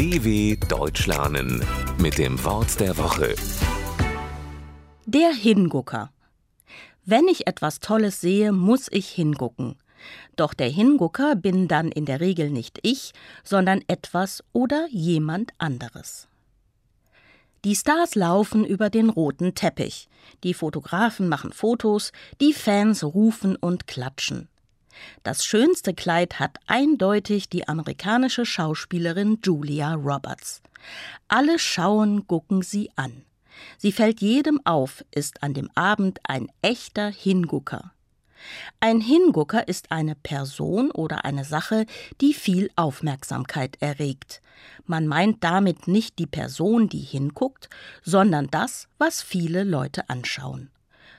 DW Deutsch lernen mit dem Wort der Woche. Der Hingucker. Wenn ich etwas Tolles sehe, muss ich hingucken. Doch der Hingucker bin dann in der Regel nicht ich, sondern etwas oder jemand anderes. Die Stars laufen über den roten Teppich. Die Fotografen machen Fotos, die Fans rufen und klatschen. Das schönste Kleid hat eindeutig die amerikanische Schauspielerin Julia Roberts. Alle schauen, gucken sie an. Sie fällt jedem auf, ist an dem Abend ein echter Hingucker. Ein Hingucker ist eine Person oder eine Sache, die viel Aufmerksamkeit erregt. Man meint damit nicht die Person, die hinguckt, sondern das, was viele Leute anschauen.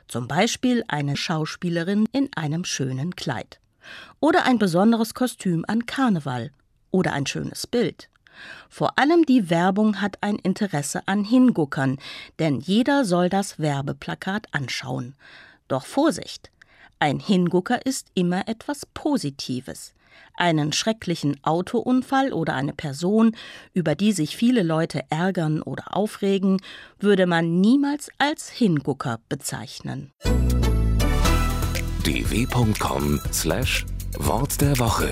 Zum Beispiel eine Schauspielerin in einem schönen Kleid. Oder ein besonderes Kostüm an Karneval. Oder ein schönes Bild. Vor allem die Werbung hat ein Interesse an Hinguckern, denn jeder soll das Werbeplakat anschauen. Doch Vorsicht! Ein Hingucker ist immer etwas Positives. Einen schrecklichen Autounfall oder eine Person, über die sich viele Leute ärgern oder aufregen, würde man niemals als Hingucker bezeichnen. dw.com/wort der Woche